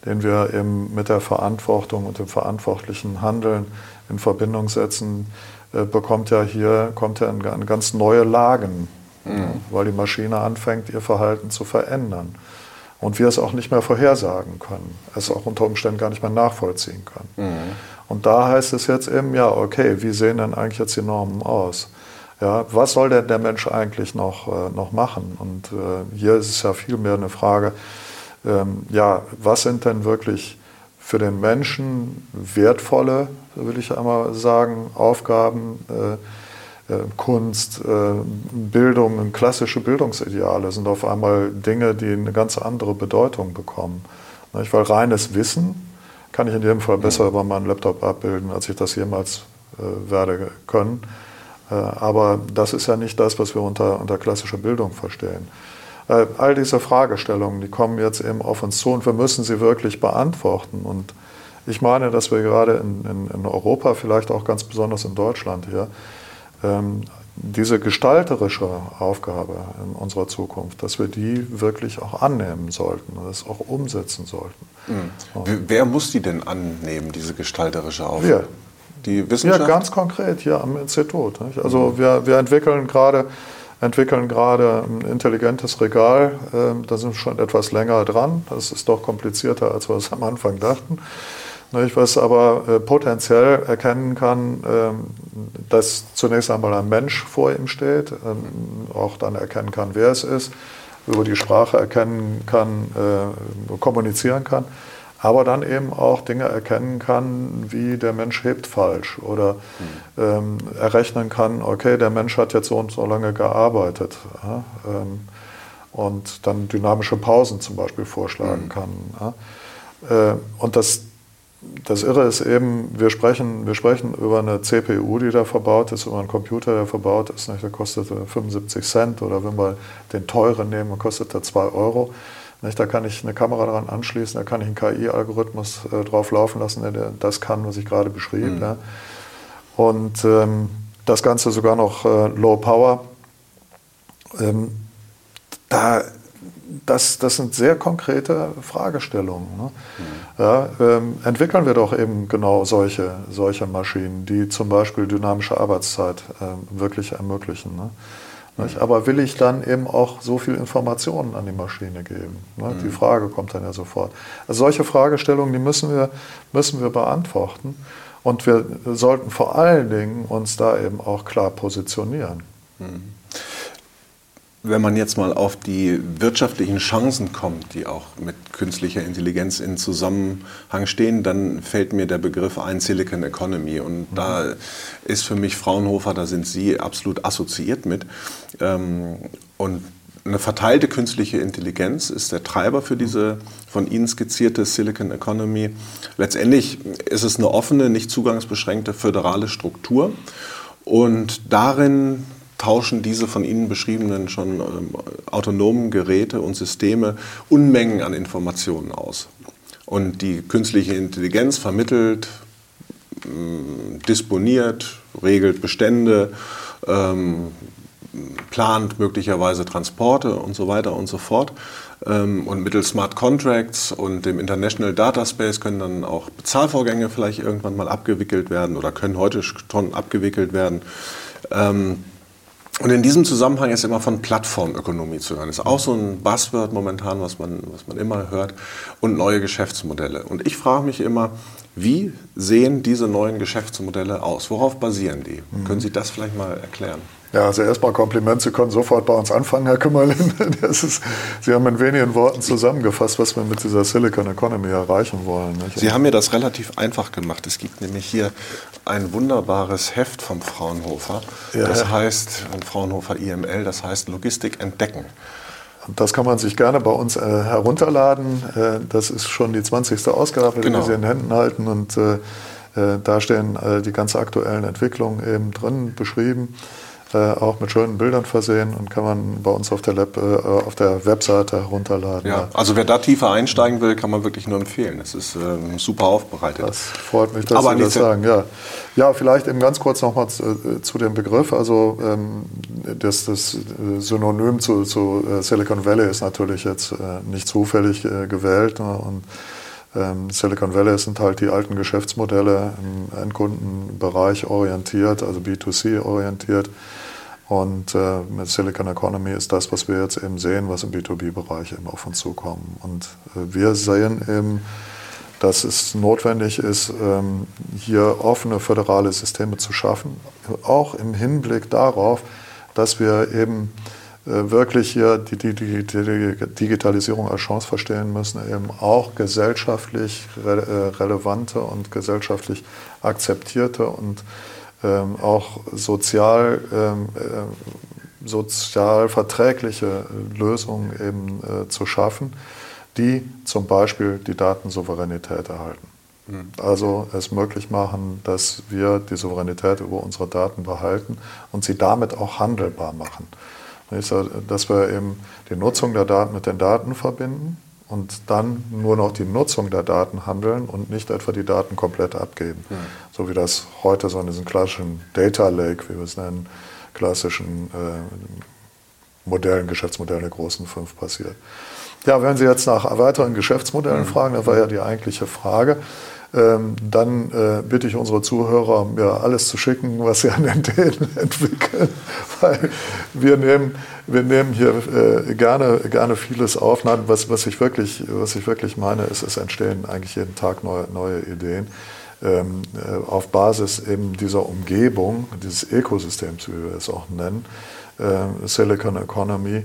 den wir eben mit der Verantwortung und dem verantwortlichen Handeln in Verbindung setzen, äh, bekommt ja hier kommt ja in, in ganz neue Lagen, mhm. weil die Maschine anfängt, ihr Verhalten zu verändern. Und wir es auch nicht mehr vorhersagen können, es auch unter Umständen gar nicht mehr nachvollziehen können. Mhm. Und da heißt es jetzt eben, ja, okay, wie sehen denn eigentlich jetzt die Normen aus? Ja, was soll denn der Mensch eigentlich noch, äh, noch machen? Und äh, hier ist es ja vielmehr eine Frage, ähm, ja, was sind denn wirklich für den Menschen wertvolle, will ich einmal sagen, Aufgaben, äh, Kunst, äh, Bildung, klassische Bildungsideale sind auf einmal Dinge, die eine ganz andere Bedeutung bekommen. Weil reines Wissen kann ich in jedem Fall besser über meinen Laptop abbilden, als ich das jemals äh, werde können. Äh, aber das ist ja nicht das, was wir unter, unter klassischer Bildung verstehen. Äh, all diese Fragestellungen, die kommen jetzt eben auf uns zu und wir müssen sie wirklich beantworten. Und ich meine, dass wir gerade in, in, in Europa, vielleicht auch ganz besonders in Deutschland hier, diese gestalterische Aufgabe in unserer Zukunft, dass wir die wirklich auch annehmen sollten und das auch umsetzen sollten. Mhm. Wer muss die denn annehmen, diese gestalterische Aufgabe? Wir. Die Wissenschaft? Ja, ganz konkret hier am Institut. Nicht? Also mhm. wir, wir entwickeln gerade entwickeln gerade ein intelligentes Regal. Ähm, da sind wir schon etwas länger dran. Das ist doch komplizierter, als wir es am Anfang dachten. Was aber äh, potenziell erkennen kann, ähm, dass zunächst einmal ein Mensch vor ihm steht, ähm, auch dann erkennen kann, wer es ist, über die Sprache erkennen kann, äh, kommunizieren kann, aber dann eben auch Dinge erkennen kann, wie der Mensch hebt falsch oder mhm. ähm, errechnen kann, okay, der Mensch hat jetzt so und so lange gearbeitet. Und dann dynamische Pausen zum Beispiel vorschlagen mhm. kann. Äh, und das das Irre ist eben, wir sprechen, wir sprechen über eine CPU, die da verbaut ist, über einen Computer, der verbaut ist. Nicht? Der kostet 75 Cent oder wenn wir den teuren nehmen, kostet der 2 Euro. Nicht? Da kann ich eine Kamera daran anschließen, da kann ich einen KI-Algorithmus äh, drauf laufen lassen, der das kann, was ich gerade beschrieb. Mhm. Ja. Und ähm, das Ganze sogar noch äh, Low Power. Ähm, da das, das sind sehr konkrete Fragestellungen. Ne? Mhm. Ja, ähm, entwickeln wir doch eben genau solche, solche Maschinen, die zum Beispiel dynamische Arbeitszeit äh, wirklich ermöglichen. Ne? Mhm. Aber will ich dann eben auch so viel Informationen an die Maschine geben? Ne? Mhm. Die Frage kommt dann ja sofort. Also solche Fragestellungen, die müssen wir, müssen wir beantworten. Und wir sollten vor allen Dingen uns da eben auch klar positionieren. Mhm wenn man jetzt mal auf die wirtschaftlichen Chancen kommt, die auch mit künstlicher Intelligenz in Zusammenhang stehen, dann fällt mir der Begriff ein Silicon Economy. Und mhm. da ist für mich Fraunhofer, da sind Sie absolut assoziiert mit. Ähm, und eine verteilte künstliche Intelligenz ist der Treiber für diese von Ihnen skizzierte Silicon Economy. Letztendlich ist es eine offene, nicht zugangsbeschränkte föderale Struktur. Und darin tauschen diese von Ihnen beschriebenen schon ähm, autonomen Geräte und Systeme Unmengen an Informationen aus. Und die künstliche Intelligenz vermittelt, äh, disponiert, regelt Bestände, ähm, plant möglicherweise Transporte und so weiter und so fort. Ähm, und mittels Smart Contracts und dem International Data Space können dann auch Bezahlvorgänge vielleicht irgendwann mal abgewickelt werden oder können heute schon abgewickelt werden. Und in diesem Zusammenhang ist immer von Plattformökonomie zu hören. Das ist auch so ein Buzzword momentan, was man, was man immer hört. Und neue Geschäftsmodelle. Und ich frage mich immer, wie sehen diese neuen Geschäftsmodelle aus? Worauf basieren die? Mhm. Können Sie das vielleicht mal erklären? Ja, also erstmal Kompliment. Sie können sofort bei uns anfangen, Herr Kümmerlin. Ist, Sie haben in wenigen Worten zusammengefasst, was wir mit dieser Silicon Economy erreichen wollen. Nicht? Sie haben mir das relativ einfach gemacht. Es gibt nämlich hier ein wunderbares Heft vom Fraunhofer. Ja, das heißt, Fraunhofer IML, das heißt Logistik entdecken. Das kann man sich gerne bei uns äh, herunterladen. Äh, das ist schon die 20. Ausgabe, genau. die Sie in Händen halten. Und äh, äh da stehen äh, die ganz aktuellen Entwicklungen eben drin beschrieben. Äh, auch mit schönen Bildern versehen und kann man bei uns auf der, Lab, äh, auf der Webseite herunterladen. Ja, also wer da tiefer einsteigen will, kann man wirklich nur empfehlen. Es ist ähm, super aufbereitet. Das freut mich, dass Aber Sie das sagen. Ja. ja, vielleicht eben ganz kurz nochmal zu, äh, zu, dem Begriff. Also ähm, das, das Synonym zu, zu, Silicon Valley ist natürlich jetzt äh, nicht zufällig äh, gewählt. Ne? Und Silicon Valley sind halt die alten Geschäftsmodelle im Endkundenbereich orientiert, also B2C orientiert. Und äh, mit Silicon Economy ist das, was wir jetzt eben sehen, was im B2B-Bereich eben auf uns zukommen. Und äh, wir sehen eben, dass es notwendig ist, ähm, hier offene föderale Systeme zu schaffen, auch im Hinblick darauf, dass wir eben wirklich hier die, die, die, die, Digitalisierung als Chance verstehen müssen, eben auch gesellschaftlich re äh, relevante und gesellschaftlich akzeptierte und ähm, auch sozial, ähm, äh, sozial verträgliche Lösungen eben äh, zu schaffen, die zum Beispiel die Datensouveränität erhalten. Mhm. Also es möglich machen, dass wir die Souveränität über unsere Daten behalten und sie damit auch handelbar machen. Dass wir eben die Nutzung der Daten mit den Daten verbinden und dann nur noch die Nutzung der Daten handeln und nicht etwa die Daten komplett abgeben. Mhm. So wie das heute so in diesem klassischen Data Lake, wie wir es nennen, klassischen äh, Modellen, Geschäftsmodellen der großen fünf passiert. Ja, wenn Sie jetzt nach weiteren Geschäftsmodellen mhm. fragen, das war ja die eigentliche Frage, dann äh, bitte ich unsere Zuhörer, mir alles zu schicken, was sie an den Themen entwickeln, weil wir nehmen, wir nehmen hier äh, gerne, gerne vieles auf. Nein, was, was, ich wirklich, was ich wirklich meine, ist, es entstehen eigentlich jeden Tag neue, neue Ideen ähm, äh, auf Basis eben dieser Umgebung, dieses Ökosystems, wie wir es auch nennen, äh, Silicon Economy.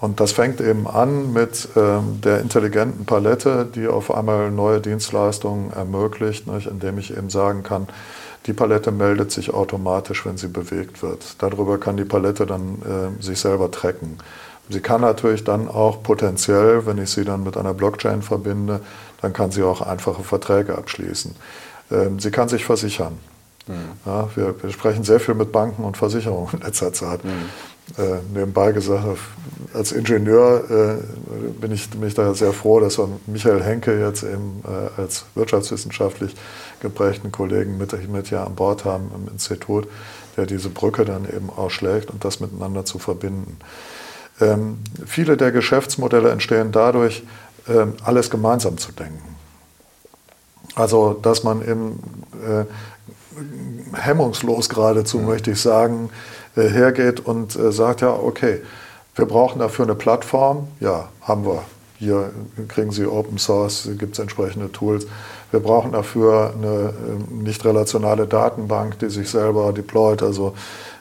Und das fängt eben an mit ähm, der intelligenten Palette, die auf einmal neue Dienstleistungen ermöglicht, nicht, indem ich eben sagen kann, die Palette meldet sich automatisch, wenn sie bewegt wird. Darüber kann die Palette dann äh, sich selber tracken. Sie kann natürlich dann auch potenziell, wenn ich sie dann mit einer Blockchain verbinde, dann kann sie auch einfache Verträge abschließen. Ähm, sie kann sich versichern. Mhm. Ja, wir, wir, sprechen sehr viel mit Banken und Versicherungen in letzter Zeit. Mhm. Äh, nebenbei gesagt, als Ingenieur äh, bin, ich, bin ich da sehr froh, dass wir Michael Henke jetzt eben äh, als wirtschaftswissenschaftlich geprägten Kollegen mit, mit hier an Bord haben im Institut, der diese Brücke dann eben ausschlägt und das miteinander zu verbinden. Ähm, viele der Geschäftsmodelle entstehen dadurch, ähm, alles gemeinsam zu denken. Also, dass man eben äh, hemmungslos geradezu, mhm. möchte ich sagen, hergeht und äh, sagt, ja, okay, wir brauchen dafür eine Plattform. Ja, haben wir. Hier kriegen Sie Open Source, gibt es entsprechende Tools. Wir brauchen dafür eine ähm, nicht relationale Datenbank, die sich selber deployt. Also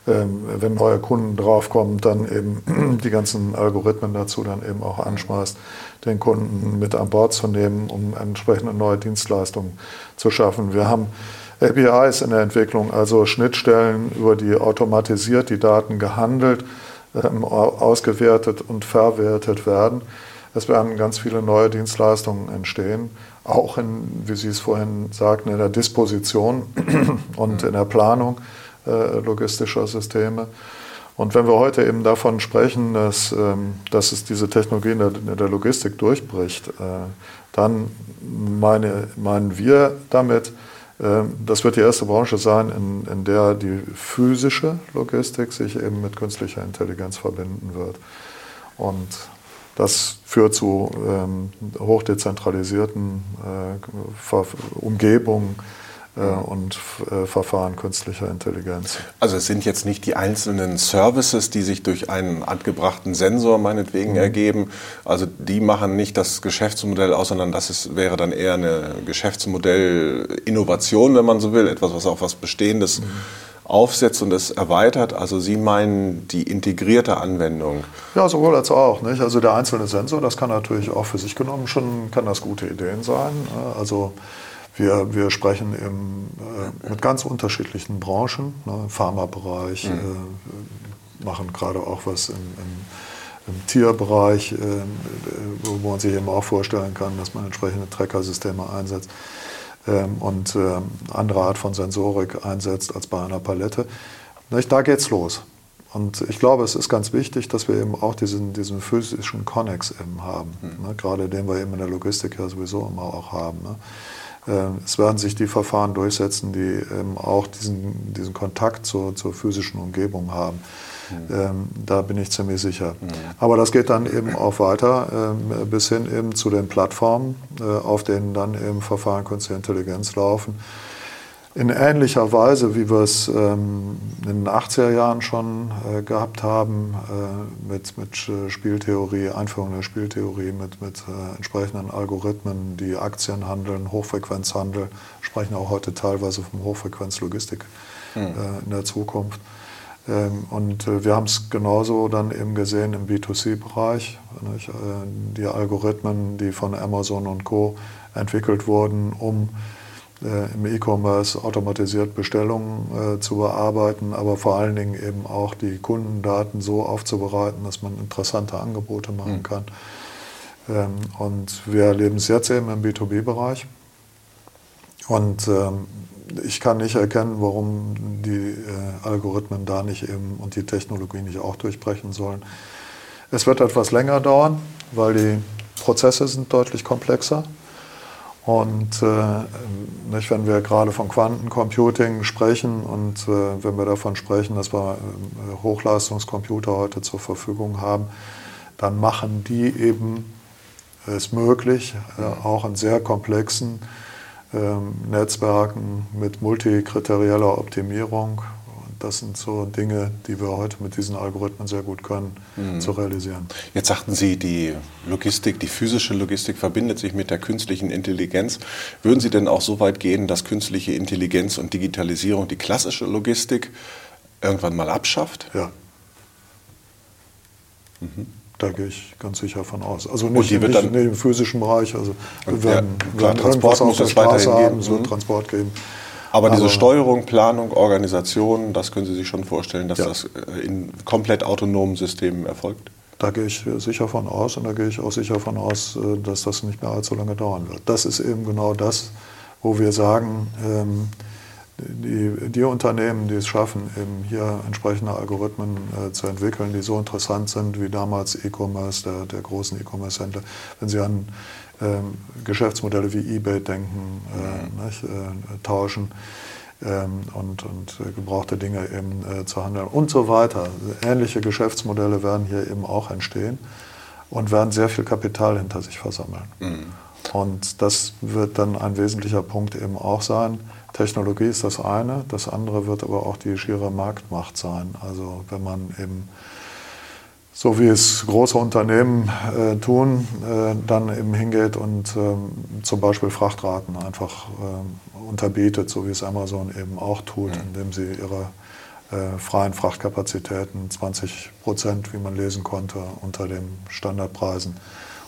ähm, wenn neue Kunden draufkommen, dann eben die ganzen Algorithmen dazu dann eben auch anschmeißt, den Kunden mit an Bord zu nehmen, um entsprechende neue Dienstleistungen zu schaffen. Wir haben APIs in der Entwicklung, also Schnittstellen, über die automatisiert die Daten gehandelt, ähm, ausgewertet und verwertet werden. Es werden ganz viele neue Dienstleistungen entstehen, auch in, wie Sie es vorhin sagten, in der Disposition und in der Planung äh, logistischer Systeme. Und wenn wir heute eben davon sprechen, dass, ähm, dass es diese Technologie in der, in der Logistik durchbricht, äh, dann meine, meinen wir damit, das wird die erste Branche sein, in, in der die physische Logistik sich eben mit künstlicher Intelligenz verbinden wird. Und das führt zu ähm, hochdezentralisierten äh, Umgebungen, und äh, Verfahren künstlicher Intelligenz. Also es sind jetzt nicht die einzelnen Services, die sich durch einen angebrachten Sensor meinetwegen mhm. ergeben. Also die machen nicht das Geschäftsmodell aus, sondern das ist, wäre dann eher eine Geschäftsmodellinnovation, wenn man so will, etwas, was auch was Bestehendes mhm aufsetzt und es erweitert. Also Sie meinen die integrierte Anwendung? Ja, sowohl als auch. Nicht? Also der einzelne Sensor, das kann natürlich auch für sich genommen schon, kann das gute Ideen sein. Also wir, wir sprechen im, äh, mit ganz unterschiedlichen Branchen, ne, Pharmabereich, mhm. äh, machen gerade auch was im, im, im Tierbereich, äh, wo man sich eben auch vorstellen kann, dass man entsprechende Treckersysteme einsetzt ähm, und äh, andere Art von Sensorik einsetzt als bei einer Palette. Nicht? Da geht's los. Und ich glaube, es ist ganz wichtig, dass wir eben auch diesen, diesen physischen Connex eben haben. Mhm. Ne? Gerade den wir eben in der Logistik ja sowieso immer auch haben. Ne? Ähm, es werden sich die Verfahren durchsetzen, die ähm, auch diesen, diesen Kontakt zur, zur physischen Umgebung haben. Mhm. Da bin ich ziemlich sicher. Mhm. Aber das geht dann eben auch weiter bis hin eben zu den Plattformen, äh, auf denen dann eben Verfahren künstliche Intelligenz laufen in ähnlicher Weise, wie wir es ähm, in den 80er Jahren schon äh, gehabt haben, äh, mit, mit äh, Spieltheorie, Einführung der Spieltheorie, mit, mit äh, entsprechenden Algorithmen, die Aktien handeln, Hochfrequenzhandel, sprechen auch heute teilweise vom Hochfrequenzlogistik mhm. in der Zukunft. Ähm, und äh, wir haben es genauso dann eben gesehen im B2C-Bereich. Die Algorithmen, die von Amazon und Co. entwickelt wurden, um im E-Commerce automatisiert Bestellungen äh, zu bearbeiten, aber vor allen Dingen eben auch die Kundendaten so aufzubereiten, dass man interessante Angebote machen hm. kann. Ähm, und wir erleben es jetzt eben im B2B-Bereich. Und ähm, ich kann nicht erkennen, warum die äh, Algorithmen da nicht eben und die Technologie nicht auch durchbrechen sollen. Es wird etwas länger dauern, weil die Prozesse sind deutlich komplexer. Und äh, nicht, wenn wir gerade von Quantencomputing sprechen und äh, wenn wir davon sprechen, dass wir äh, Hochleistungscomputer heute zur Verfügung haben, dann machen die eben es möglich, äh, auch in sehr komplexen ähm, Netzwerken mit multikriterieller Optimierung das sind so Dinge, die wir heute mit diesen Algorithmen sehr gut können, mhm. zu realisieren. Jetzt sagten Sie, die Logistik, die physische Logistik verbindet sich mit der künstlichen Intelligenz. Würden Sie denn auch so weit gehen, dass künstliche Intelligenz und Digitalisierung die klassische Logistik irgendwann mal abschafft? Ja. Mhm. Da gehe ich ganz sicher von aus. Also nicht, nicht, nicht im physischen Bereich. Also wir werden, ja, klar, werden Transport muss es weiterhin haben, so mhm. Transport geben. Aber diese Steuerung, Planung, Organisation, das können Sie sich schon vorstellen, dass ja. das äh, in komplett autonomen Systemen erfolgt? Da gehe ich sicher von aus und da gehe ich auch sicher von aus, äh, dass das nicht mehr allzu lange dauern wird. Das ist eben genau das, wo wir sagen, ähm, die, die Unternehmen, die es schaffen, eben hier entsprechende Algorithmen äh, zu entwickeln, die so interessant sind wie damals E-Commerce, der, der großen E-Commerce-Händler, wenn Sie an ähm, Geschäftsmodelle wie eBay denken, äh, nicht, äh, tauschen ähm, und, und gebrauchte Dinge eben äh, zu handeln und so weiter. Ähnliche Geschäftsmodelle werden hier eben auch entstehen und werden sehr viel Kapital hinter sich versammeln. Mhm. Und das wird dann ein wesentlicher Punkt eben auch sein. Technologie ist das eine, das andere wird aber auch die schiere Marktmacht sein. Also wenn man eben so wie es große Unternehmen äh, tun, äh, dann eben hingeht und äh, zum Beispiel Frachtraten einfach ähm, unterbietet, so wie es Amazon eben auch tut, mhm. indem sie ihre äh, freien Frachtkapazitäten 20 Prozent, wie man lesen konnte, unter den Standardpreisen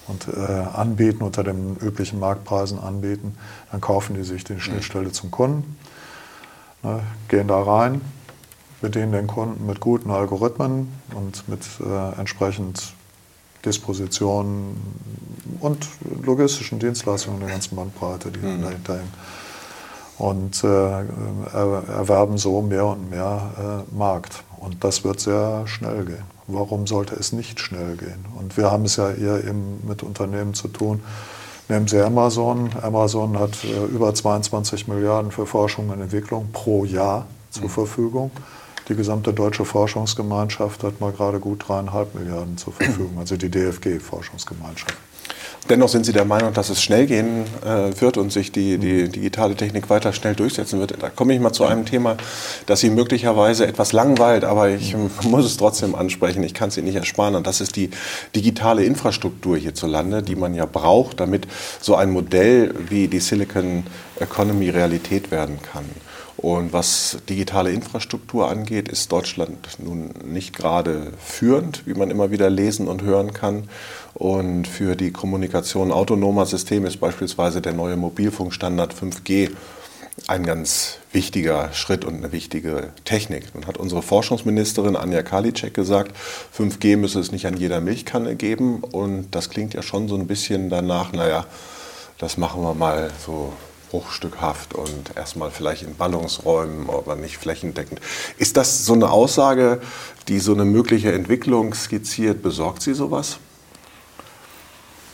und äh, anbieten, unter den üblichen Marktpreisen anbieten. Dann kaufen die sich die. Schnittstelle mhm. zum Kunden, ne, gehen da rein, bedienen den Kunden mit guten Algorithmen und mit äh, entsprechend Dispositionen und logistischen Dienstleistungen der ganzen Bandbreite, die mhm. dahinter hängen. Und äh, erwerben so mehr und mehr äh, Markt. Und das wird sehr schnell gehen. Warum sollte es nicht schnell gehen? Und wir haben es ja eher eben mit Unternehmen zu tun. Nehmen Sie Amazon. Amazon hat äh, über 22 Milliarden für Forschung und Entwicklung pro Jahr zur mhm. Die gesamte deutsche Forschungsgemeinschaft hat mal gerade gut dreieinhalb Milliarden zur Verfügung, also die DFG-Forschungsgemeinschaft. Dennoch sind Sie der Meinung, dass es schnell gehen äh, wird und sich die, die, digitale Technik weiter schnell durchsetzen wird. Da komme ich mal zu einem Thema, das Sie möglicherweise etwas langweilt, aber ich muss es trotzdem ansprechen. Ich kann es Ihnen nicht ersparen. Und das ist die digitale Infrastruktur hierzulande, die man ja braucht, damit so ein Modell wie die Silicon Economy Realität werden kann. Und was digitale Infrastruktur angeht, ist Deutschland nun nicht gerade führend, wie man immer wieder lesen und hören kann. Und für die Kommunikation autonomer Systeme ist beispielsweise der neue Mobilfunkstandard 5G ein ganz wichtiger Schritt und eine wichtige Technik. Nun hat unsere Forschungsministerin Anja Karliczek gesagt, 5G müsse es nicht an jeder Milchkanne geben. Und das klingt ja schon so ein bisschen danach, naja, das machen wir mal so bruchstückhaft und erstmal vielleicht in Ballungsräumen, aber nicht flächendeckend. Ist das so eine Aussage, die so eine mögliche Entwicklung skizziert? Besorgt Sie sowas?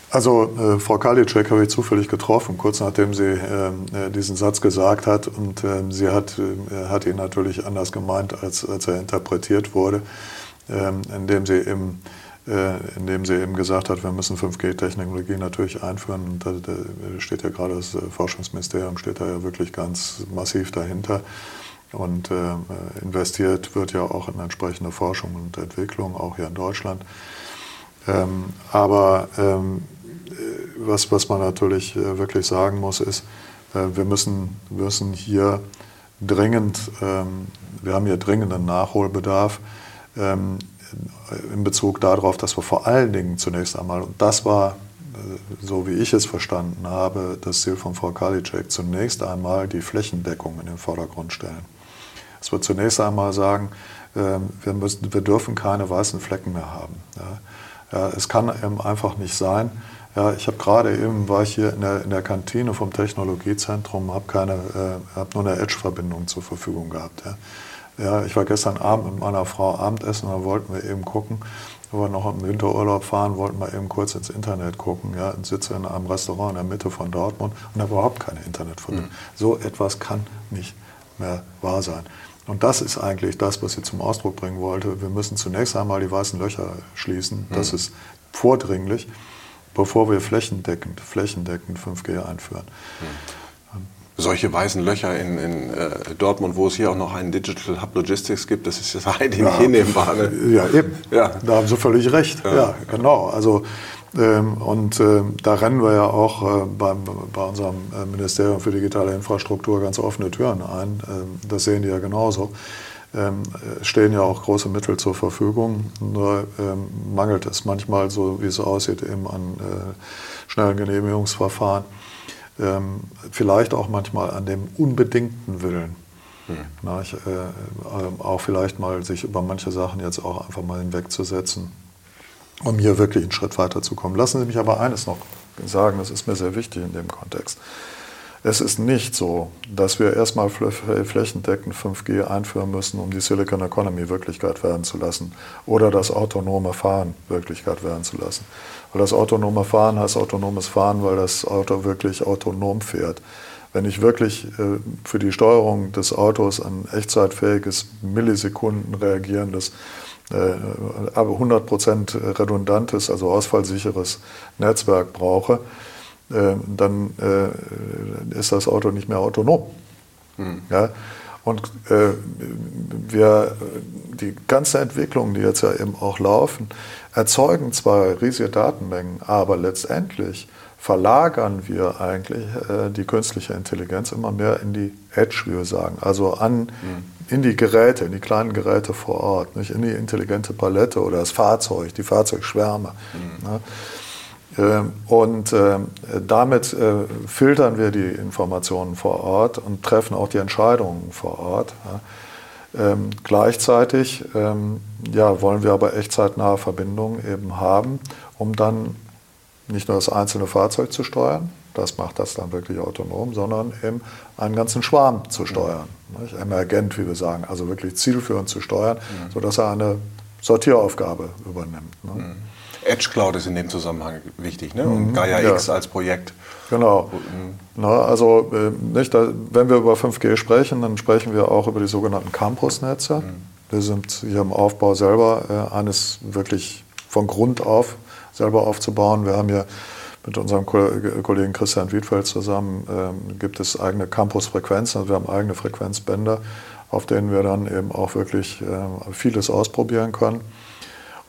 Also äh, Frau Karliczek habe ich zufällig getroffen, kurz nachdem sie ähm, äh, diesen Satz gesagt hat. Und äh, sie hat, äh, hat ihn natürlich anders gemeint, als, als er interpretiert wurde, ähm, indem, sie äh, indem sie eben gesagt hat, wir müssen 5G-Technologie natürlich einführen. Da, steht ja gerade das Forschungsministerium, steht da ja wirklich ganz massiv dahinter. Und äh, investiert wird ja auch in entsprechende Forschung und Entwicklung, auch hier in Deutschland. Ähm, aber ähm, was, was man natürlich äh, wirklich sagen muss, ist, äh, wir müssen, müssen hier dringend, ähm, wir haben hier dringenden Nachholbedarf in Bezug darauf, dass wir vor allen Dingen zunächst einmal, und das war, äh, so wie ich es verstanden habe, das Ziel von Frau Karliczek, zunächst einmal die Flächendeckung in den Vordergrund stellen. Es wird zunächst einmal sagen, ähm, wir, müssen, wir dürfen keine weißen Flecken mehr haben. Ja, es kann eben einfach nicht sein, ja, ich habe gerade eben, war ich hier in der, in der Kantine vom Technologiezentrum, habe äh, habe nur eine Edge-Verbindung zur Verfügung gehabt. Ja. Ja. ich war gestern Abend mit meiner Frau Abendessen, da wollten wir eben gucken, wenn wir noch im Winterurlaub fahren, wollten wir eben kurz ins Internet gucken. Ja, und sitze in einem Restaurant in der Mitte von Dortmund und habe überhaupt keine Internetverbindung. Mhm. So etwas kann nicht mehr wahr sein. Und das ist eigentlich das, was ich zum Ausdruck bringen wollte. Wir müssen zunächst einmal die weißen Löcher schließen. Das mhm. ist vordringlich bevor wir flächendeckend, flächendeckend 5G einführen. Hm. Solche weißen Löcher in, in äh, Dortmund, wo es hier auch noch einen Digital Hub Logistics gibt, das ist das eigentlich ja, hinnehmbar. Ne? Ja, eben. Ja. Da haben Sie völlig recht. Ja, ja genau. Also, ähm, und äh, da rennen wir ja auch äh, beim, bei unserem äh, Ministerium für digitale Infrastruktur ganz offene Türen ein. Ähm, das sehen die ja genauso ähm, stehen ja auch große Mittel zur Verfügung. Nur ähm, mangelt es manchmal, so wie es aussieht, eben an äh, schnellen Genehmigungsverfahren. Ähm, vielleicht auch manchmal an dem unbedingten Willen. Hm. Na, ich, äh, äh, auch vielleicht mal sich über manche Sachen jetzt auch einfach mal hinwegzusetzen, um hier wirklich einen Schritt weiterzukommen. Lassen Sie mich aber eines noch sagen, das ist mir sehr wichtig in dem Kontext. Es ist nicht so, dass wir erstmal flächendeckend 5G einführen müssen, um die Silicon Economy Wirklichkeit werden zu lassen oder das autonome Fahren Wirklichkeit werden zu lassen. Weil das autonome Fahren heißt autonomes Fahren, weil das Auto wirklich autonom fährt. Wenn ich wirklich äh, für die Steuerung des Autos ein echtzeitfähiges, Millisekunden reagierendes, äh, aber 100% redundantes, also ausfallsicheres Netzwerk brauche, äh, dann äh, ist das Auto nicht mehr autonom. Mhm. Ja? Und äh, wir, die ganze Entwicklung, die jetzt ja eben auch laufen, erzeugen zwar riesige Datenmengen, aber letztendlich verlagern wir eigentlich äh, die künstliche Intelligenz immer mehr in die Edge, wie wir sagen, also an, mhm. in die Geräte, in die kleinen Geräte vor Ort, nicht in die intelligente Palette oder das Fahrzeug, die Fahrzeugschwärme. Mhm. Ne? Ähm, und ähm, damit äh, filtern wir die Informationen vor Ort und treffen auch die Entscheidungen vor Ort. Ähm, gleichzeitig ja, wollen wir aber echtzeitnahe Verbindungen eben haben, um dann nicht nur das einzelne Fahrzeug zu steuern, das macht das dann wirklich autonom, sondern eben einen ganzen Schwarm zu steuern. Nicht? Emergent, wie wir sagen, also wirklich zielführend zu steuern, mhm. sodass er eine Sortieraufgabe übernimmt. Ne? Mhm. Edge Cloud ist in dem Zusammenhang wichtig ne? und mhm, Gaia ja. X als Projekt. Genau. Na, also äh, nicht, da, wenn wir über 5G sprechen, dann sprechen wir auch über die sogenannten Campusnetze. Mhm. Wir sind hier im Aufbau selber äh, eines wirklich von Grund auf selber aufzubauen. Wir haben hier mit unserem Kollegen Christian Wiedfeld zusammen äh, gibt es eigene Campusfrequenzen, also wir haben eigene Frequenzbänder, auf denen wir dann eben auch wirklich äh, vieles ausprobieren können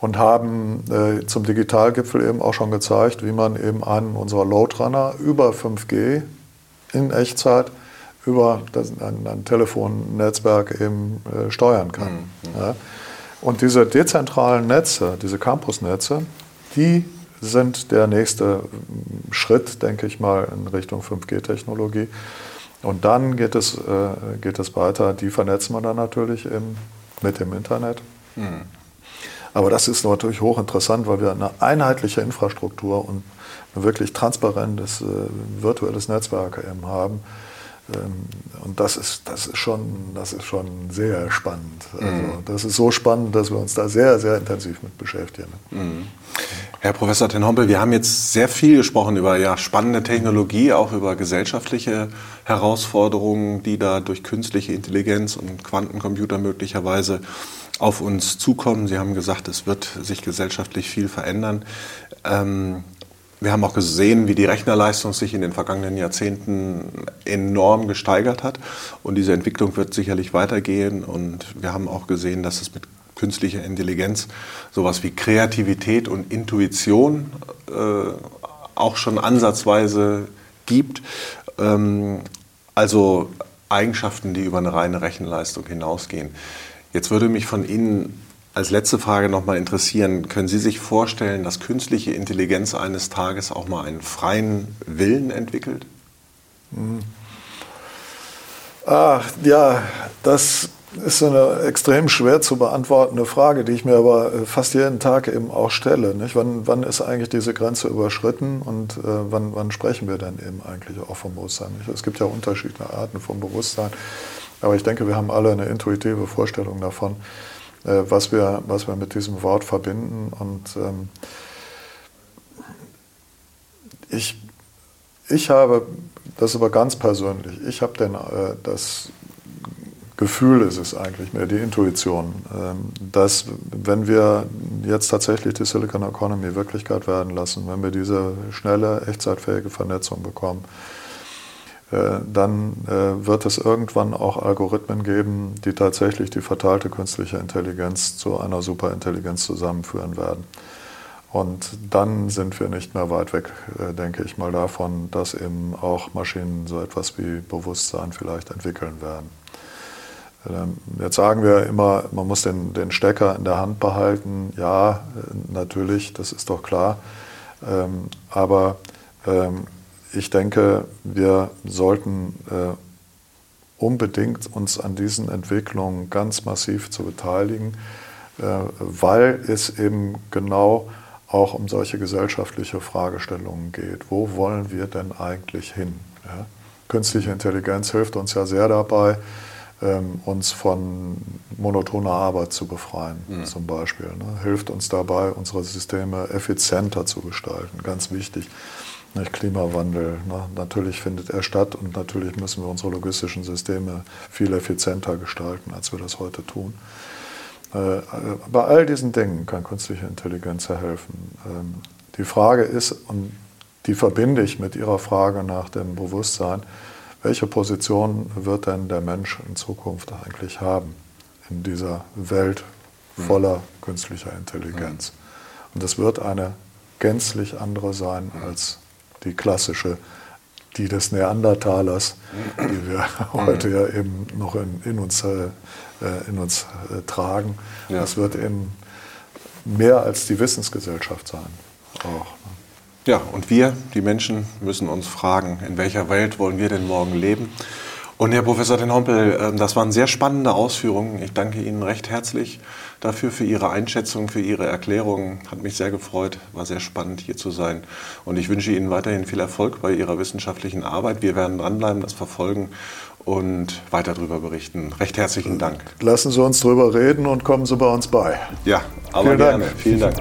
und haben äh, zum Digitalgipfel eben auch schon gezeigt, wie man eben einen unserer Loadrunner über 5G in Echtzeit über das, ein, ein Telefonnetzwerk eben äh, steuern kann. Mhm. Ja. Und diese dezentralen Netze, diese Campusnetze, die sind der nächste Schritt, denke ich mal, in Richtung 5G-Technologie. Und dann geht es, äh, geht es weiter, die vernetzen wir dann natürlich im, mit dem Internet. Mhm. Aber das ist natürlich hochinteressant, weil wir eine einheitliche Infrastruktur und ein wirklich transparentes äh, virtuelles Netzwerk eben haben. Ähm, und das ist, das, ist schon, das ist schon sehr spannend. Also mhm. Das ist so spannend, dass wir uns da sehr, sehr intensiv mit beschäftigen. Mhm. Herr Professor Tenhompel, wir haben jetzt sehr viel gesprochen über ja, spannende Technologie, auch über gesellschaftliche Herausforderungen, die da durch künstliche Intelligenz und Quantencomputer möglicherweise auf uns zukommen. Sie haben gesagt, es wird sich gesellschaftlich viel verändern. Ähm, wir haben auch gesehen, wie die Rechnerleistung sich in den vergangenen Jahrzehnten enorm gesteigert hat. Und diese Entwicklung wird sicherlich weitergehen. Und wir haben auch gesehen, dass es mit künstlicher Intelligenz sowas wie Kreativität und Intuition äh, auch schon ansatzweise gibt. Ähm, also Eigenschaften, die über eine reine Rechenleistung hinausgehen. Jetzt würde mich von Ihnen als letzte Frage noch mal interessieren, können Sie sich vorstellen, dass künstliche Intelligenz eines Tages auch mal einen freien Willen entwickelt? Hm. Ah, ja, das ist eine extrem schwer zu beantwortende Frage, die ich mir aber äh, fast jeden Tag eben auch stelle. Nicht? Wann, wann ist eigentlich diese Grenze überschritten und äh, wann, wann, sprechen wir denn eben eigentlich auch vom Bewusstsein? Nicht? Es gibt ja unterschiedliche Arten von Bewusstsein, aber ich denke, wir haben alle eine intuitive Vorstellung davon, äh, was, wir, was wir mit diesem Wort verbinden. Und ähm, ich, ich habe, das aber ganz persönlich, ich habe denn äh, das Gefühl ist es eigentlich mehr, die Intuition, ähm, dass wenn wir jetzt tatsächlich die Silicon Economy Wirklichkeit werden lassen, wenn wir diese schnelle, echtzeitfähige Vernetzung bekommen, dann äh, wird es irgendwann auch Algorithmen geben, die tatsächlich die verteilte künstliche Intelligenz zu einer Superintelligenz zusammenführen werden. Und dann sind wir nicht mehr weit weg, äh, denke ich mal, davon, dass eben auch Maschinen so etwas wie Bewusstsein vielleicht entwickeln werden. Ähm, jetzt sagen wir immer, man muss den, den Stecker in der Hand behalten. Ja, natürlich, das ist doch klar. Ähm, aber ich denke, wir sollten äh, unbedingt uns an diesen Entwicklungen ganz massiv zu beteiligen, äh, weil es eben genau auch um solche gesellschaftliche Fragestellungen geht. Wo wollen wir denn eigentlich hin? Ja? Künstliche Intelligenz hilft uns ja sehr dabei, ähm, uns von monotoner Arbeit zu befreien, mhm. zum Beispiel. Ne? Hilft uns dabei, unsere Systeme effizienter zu gestalten, ganz wichtig. Nicht Klimawandel, ne? natürlich findet er statt und natürlich müssen wir unsere logistischen Systeme viel effizienter gestalten, als wir das heute tun. Äh, bei all diesen Dingen kann künstliche Intelligenz helfen. Ähm, die Frage ist, und die verbinde ich mit Ihrer Frage nach dem Bewusstsein, welche Position wird denn der Mensch in Zukunft eigentlich haben in dieser Welt voller mhm. künstlicher Intelligenz? Mhm. Und es wird eine gänzlich andere sein als die klassische, die des Neandertalers, die wir heute ja eben noch in, in uns, äh, in uns äh, tragen. Ja. Das wird eben mehr als die Wissensgesellschaft sein. Auch, ne? Ja, und wir, die Menschen, müssen uns fragen, in welcher Welt wollen wir denn morgen leben? Und Herr Professor Den Hompel, ähm, das waren sehr spannende Ausführungen. Ich danke Ihnen recht herzlich dafür, für Ihre Einschätzung, für Ihre Erklärungen. Hat mich sehr gefreut, war sehr spannend hier zu sein. Und ich wünsche Ihnen weiterhin viel Erfolg bei Ihrer wissenschaftlichen Arbeit. Wir werden dranbleiben, das verfolgen und weiter darüber berichten. Recht herzlichen Dank. Lassen Sie uns darüber reden und kommen Sie bei uns bei. Ja, aber Vielen gerne. Dank. Vielen Dank.